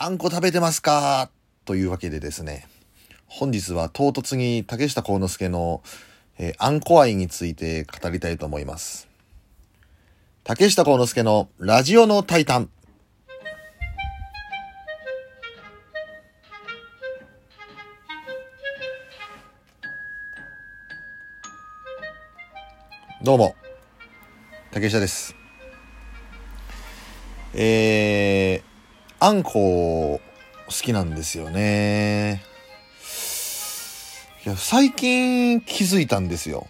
あんこ食べてますか？というわけでですね、本日は唐突に竹下幸之助の、えー、あんこ愛について語りたいと思います。竹下幸之助のラジオのタイタン。どうも、竹下です。えー、あんこ好きなんですよね。いや、最近気づいたんですよ。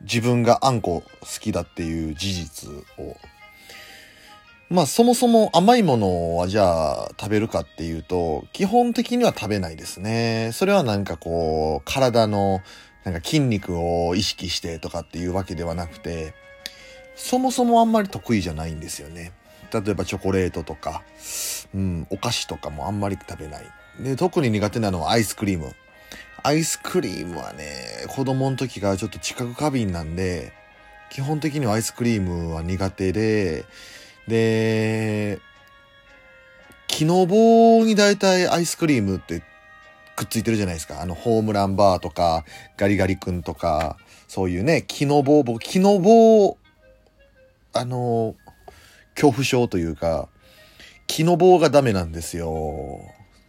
自分があんこ好きだっていう事実を。まあそもそも甘いものはじゃあ食べるかっていうと、基本的には食べないですね。それはなんかこう、体のなんか筋肉を意識してとかっていうわけではなくて、そもそもあんまり得意じゃないんですよね。例えばチョコレートとか、うん、お菓子とかもあんまり食べない。で、特に苦手なのはアイスクリーム。アイスクリームはね、子供の時からちょっと知覚過敏なんで、基本的にはアイスクリームは苦手で、で、木の棒に大体アイスクリームってくっついてるじゃないですか。あの、ホームランバーとか、ガリガリ君とか、そういうね、木の棒、木の棒、あの、恐怖症というか、木の棒がダメなんですよ。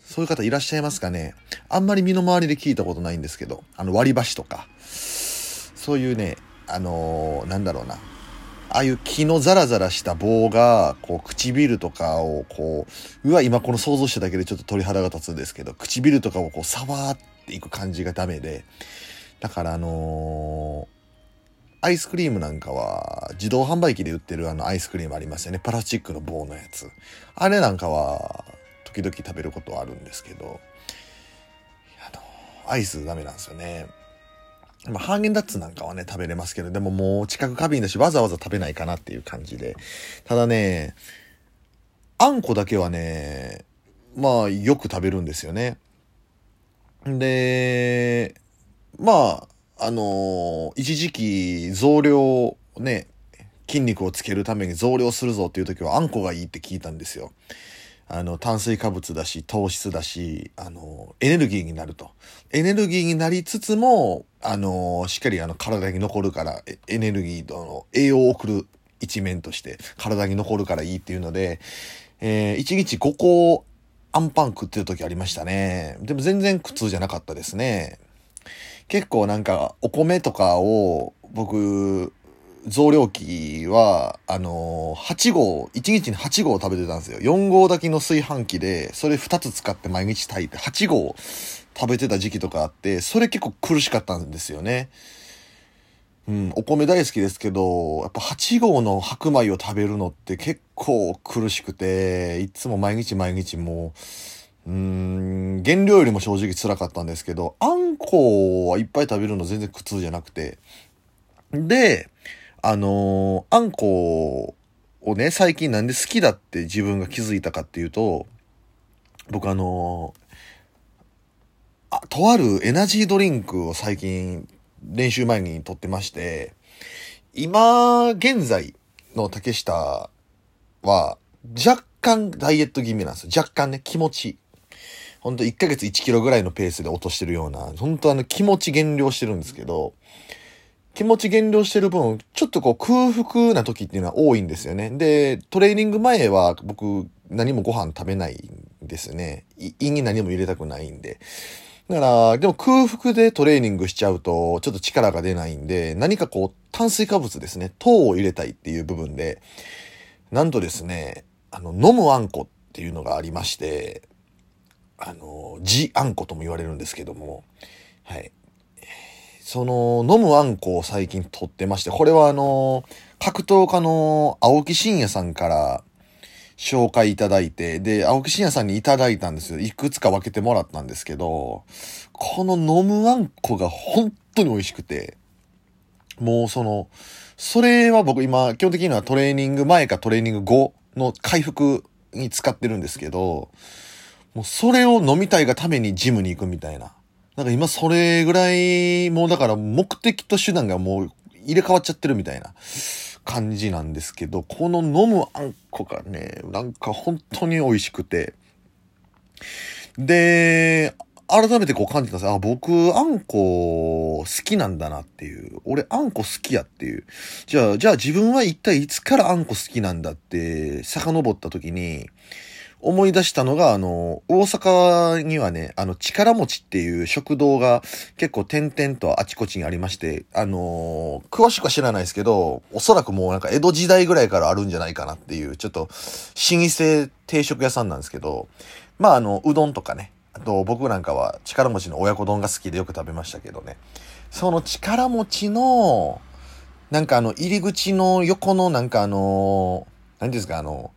そういう方いらっしゃいますかね？あんまり身の回りで聞いたことないんですけど、あの割り箸とか、そういうね、あのー、なんだろうな。ああいう木のザラザラした棒が、こう、唇とかを、こう、うわ、今この想像しただけでちょっと鳥肌が立つんですけど、唇とかをこう、触っていく感じがダメで、だからあのーアイスクリームなんかは、自動販売機で売ってるあのアイスクリームありますよね。プラスチックの棒のやつ。あれなんかは、時々食べることはあるんですけど、あの、アイスダメなんですよね。まあ、ハーゲンダッツなんかはね、食べれますけど、でももう近く過敏だし、わざわざ食べないかなっていう感じで。ただね、あんこだけはね、まあ、よく食べるんですよね。で、まあ、あのー、一時期増量ね、筋肉をつけるために増量するぞっていう時はあんこがいいって聞いたんですよ。あの、炭水化物だし、糖質だし、あの、エネルギーになると。エネルギーになりつつも、あの、しっかりあの、体に残るから、エネルギーの栄養を送る一面として、体に残るからいいっていうので、えー、1日5個、アンパン食ってる時ありましたね。でも全然苦痛じゃなかったですね。結構なんかお米とかを僕、増量期は、あのー、8合、1日に8合食べてたんですよ。4合だけの炊飯器で、それ2つ使って毎日炊いて8合食べてた時期とかあって、それ結構苦しかったんですよね。うん、お米大好きですけど、やっぱ8合の白米を食べるのって結構苦しくて、いつも毎日毎日もう、うん、原料よりも正直辛かったんですけど、あんこはいっぱい食べるの全然苦痛じゃなくて。で、あのー、あんこをね、最近なんで好きだって自分が気づいたかっていうと、僕あのー、あ、とあるエナジードリンクを最近練習前に撮ってまして、今現在の竹下は若干ダイエット気味なんですよ。若干ね、気持ち。ほんと1ヶ月1キロぐらいのペースで落としてるような、本当あの気持ち減量してるんですけど、気持ち減量してる分、ちょっとこう空腹な時っていうのは多いんですよね。で、トレーニング前は僕何もご飯食べないんですね。胃に何も入れたくないんで。だから、でも空腹でトレーニングしちゃうと、ちょっと力が出ないんで、何かこう、炭水化物ですね、糖を入れたいっていう部分で、なんとですね、あの、飲むあんこっていうのがありまして、あの、ジあんことも言われるんですけども、はい。その、飲むあんこを最近撮ってまして、これはあの、格闘家の青木真也さんから紹介いただいて、で、青木真也さんにいただいたんですよ。いくつか分けてもらったんですけど、この飲むあんこが本当に美味しくて、もうその、それは僕今、基本的にはトレーニング前かトレーニング後の回復に使ってるんですけど、もうそれを飲みたいがためにジムに行くみたいな。なんか今それぐらい、もうだから目的と手段がもう入れ替わっちゃってるみたいな感じなんですけど、この飲むあんこがね、なんか本当に美味しくて、で、改めてこう感じたんですあ、僕、あんこ好きなんだなっていう。俺、あんこ好きやっていう。じゃあ、じゃあ自分は一体いつからあんこ好きなんだって遡った時に、思い出したのが、あの、大阪にはね、あの、力持ちっていう食堂が結構点々とあちこちにありまして、あの詳しくは知らないですけど、おそらくもうなんか江戸時代ぐらいからあるんじゃないかなっていう、ちょっと、老舗定食屋さんなんですけど、まあ、あの、うどんとかね、あと僕なんかは力持ちの親子丼が好きでよく食べましたけどね、その力持ちの、なんかあの、入り口の横のなんかあの、何ですか、あの、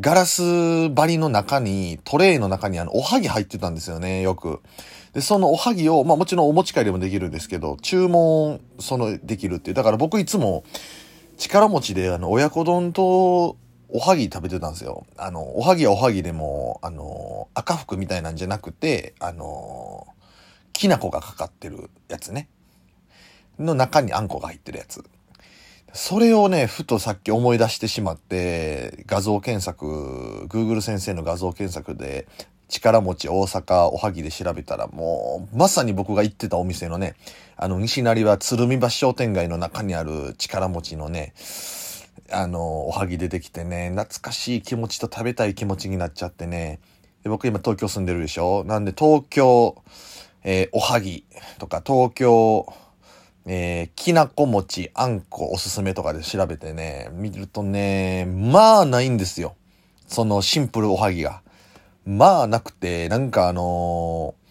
ガラス張りの中に、トレイの中にあの、おはぎ入ってたんですよね、よく。で、そのおはぎを、まあもちろんお持ち帰りもできるんですけど、注文、その、できるっていう。だから僕いつも、力持ちで、あの、親子丼と、おはぎ食べてたんですよ。あの、おはぎはおはぎでも、あの、赤服みたいなんじゃなくて、あの、きな粉がかかってるやつね。の中にあんこが入ってるやつ。それをね、ふとさっき思い出してしまって、画像検索、Google 先生の画像検索で、力持ち大阪おはぎで調べたら、もう、まさに僕が行ってたお店のね、あの、西成は鶴見橋商店街の中にある力持ちのね、あの、おはぎ出てきてね、懐かしい気持ちと食べたい気持ちになっちゃってね、で僕今東京住んでるでしょ？なんで東京、えー、おはぎとか東京、えー、きなこ餅、あんこおすすめとかで調べてね、見るとね、まあないんですよ。そのシンプルおはぎが。まあなくて、なんかあのー、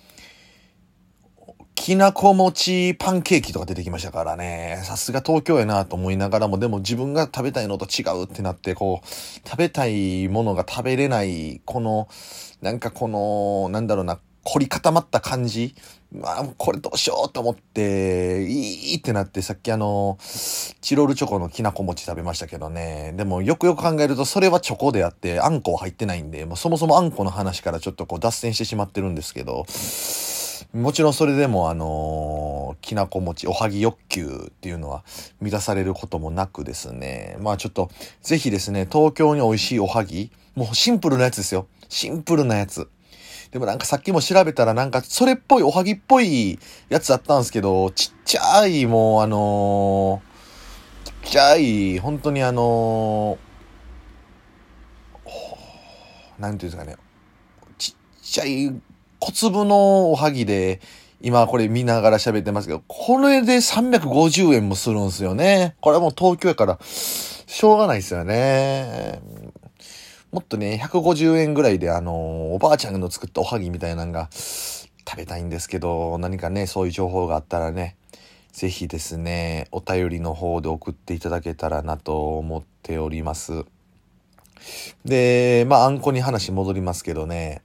きなこ餅パンケーキとか出てきましたからね、さすが東京やなと思いながらも、でも自分が食べたいのと違うってなって、こう、食べたいものが食べれない、この、なんかこの、なんだろうな、凝り固まった感じ。まあ、これどうしようと思って、いいってなって、さっきあの、チロルチョコのきなこ餅食べましたけどね。でも、よくよく考えると、それはチョコであって、あんこは入ってないんで、もうそもそもあんこの話からちょっとこう脱線してしまってるんですけど、もちろんそれでもあのきなこ餅、おはぎ欲求っていうのは満たされることもなくですね。まあちょっと、ぜひですね、東京に美味しいおはぎ、もうシンプルなやつですよ。シンプルなやつ。でもなんかさっきも調べたらなんかそれっぽいおはぎっぽいやつあったんですけど、ちっちゃいもうあのー、ちっちゃい、本当にあのー、なんていうんですかね、ちっちゃい小粒のおはぎで、今これ見ながら喋ってますけど、これで350円もするんですよね。これはもう東京やから、しょうがないですよね。もっとね、150円ぐらいであの、おばあちゃんの作ったおはぎみたいなのが食べたいんですけど、何かね、そういう情報があったらね、ぜひですね、お便りの方で送っていただけたらなと思っております。で、まあ、あんこに話戻りますけどね、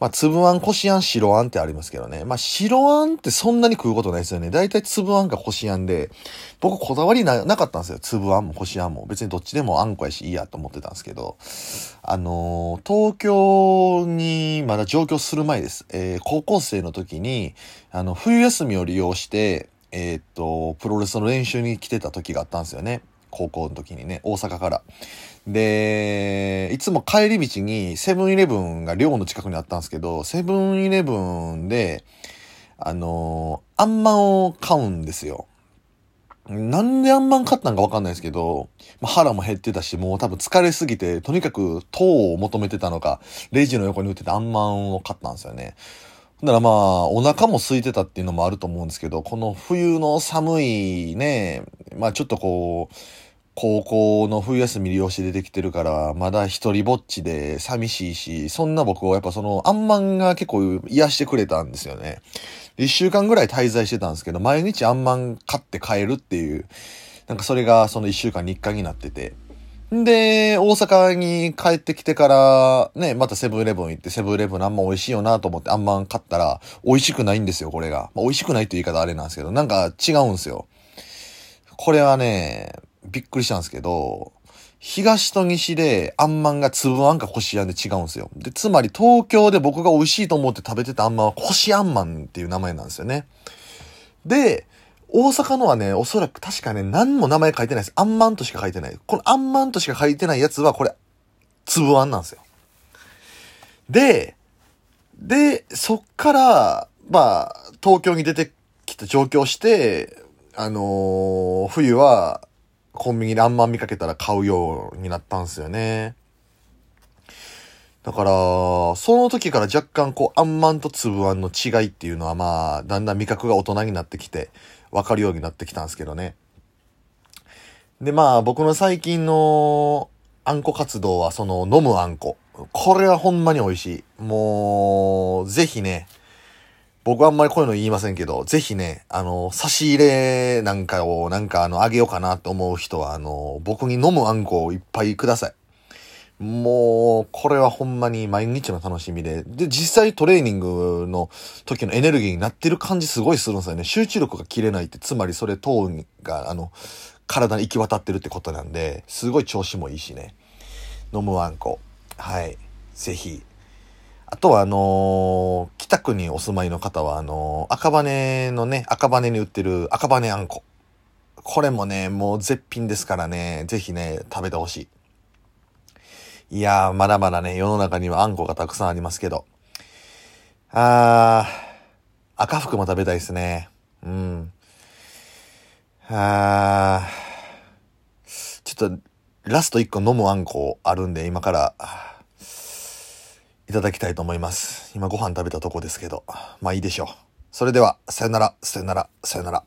まあ、粒あん、こしあん、白あんってありますけどね。まあ、白あんってそんなに食うことないですよね。だいたい粒あんかこしあんで、僕こだわりな、なかったんですよ。粒あんもこしあんも。別にどっちでもあんこやしいいやと思ってたんですけど、あのー、東京にまだ上京する前です。えー、高校生の時に、あの、冬休みを利用して、えー、っと、プロレスの練習に来てた時があったんですよね。高校の時にね、大阪から。で、いつも帰り道にセブンイレブンが寮の近くにあったんですけど、セブンイレブンで、あのー、あんまんを買うんですよ。なんであんまん買ったんかわかんないですけど、まあ、腹も減ってたし、もう多分疲れすぎて、とにかく糖を求めてたのか、レジの横に売ってたあんまんを買ったんですよね。だからまあ、お腹も空いてたっていうのもあると思うんですけど、この冬の寒いね、まあちょっとこう、高校の冬休み利用して出てきてるから、まだ一人ぼっちで寂しいし、そんな僕はやっぱその、あんまんが結構癒してくれたんですよね。一週間ぐらい滞在してたんですけど、毎日あんまん買って帰るっていう、なんかそれがその一週間に一回になってて。で、大阪に帰ってきてから、ね、またセブンイレブン行って、セブンイレブンあんま美味しいよなと思ってあんまん買ったら、美味しくないんですよ、これが。まあ、美味しくないって言い方あれなんですけど、なんか違うんですよ。これはね、びっくりしたんですけど、東と西であんまんが粒あんかこしあんで違うんですよ。で、つまり東京で僕が美味しいと思って食べてたあんまんはこしあんまんっていう名前なんですよね。で、大阪のはね、おそらく確かね、何も名前書いてないです。あんまんとしか書いてない。このあんまんとしか書いてないやつは、これ、粒あんなんですよ。で、で、そっから、まあ、東京に出てきた上京して、あのー冬は、コンビニであんまん見かけたら買うようになったんすよね。だから、その時から若干こう、あんまんとつぶあんの違いっていうのはまあ、だんだん味覚が大人になってきて、わかるようになってきたんですけどね。で、まあ、僕の最近のあんこ活動は、その、飲むあんこ。これはほんまに美味しい。もう、ぜひね、僕はあんまりこういうの言いませんけど、ぜひね、あの、差し入れなんかをなんかあの、あげようかなと思う人は、あの、僕に飲むあんこをいっぱいください。もう、これはほんまに毎日の楽しみで。で、実際トレーニングの時のエネルギーになってる感じすごいするんですよね。集中力が切れないって、つまりそれ糖が、あの、体に行き渡ってるってことなんで、すごい調子もいいしね。飲むあんこ。はい。ぜひ。あとはあのー北区にお住まいの方はあのー赤羽のね、赤羽に売ってる赤羽あんこ。これもね、もう絶品ですからね、ぜひね、食べてほしい。いやー、まだまだね、世の中にはあんこがたくさんありますけど。あー、赤福も食べたいですね。うん。あー、ちょっと、ラスト1個飲むあんこあるんで、今から、いただきたいと思います。今ご飯食べたとこですけど、まあいいでしょう。それでは、さよなら、さよなら、さよなら。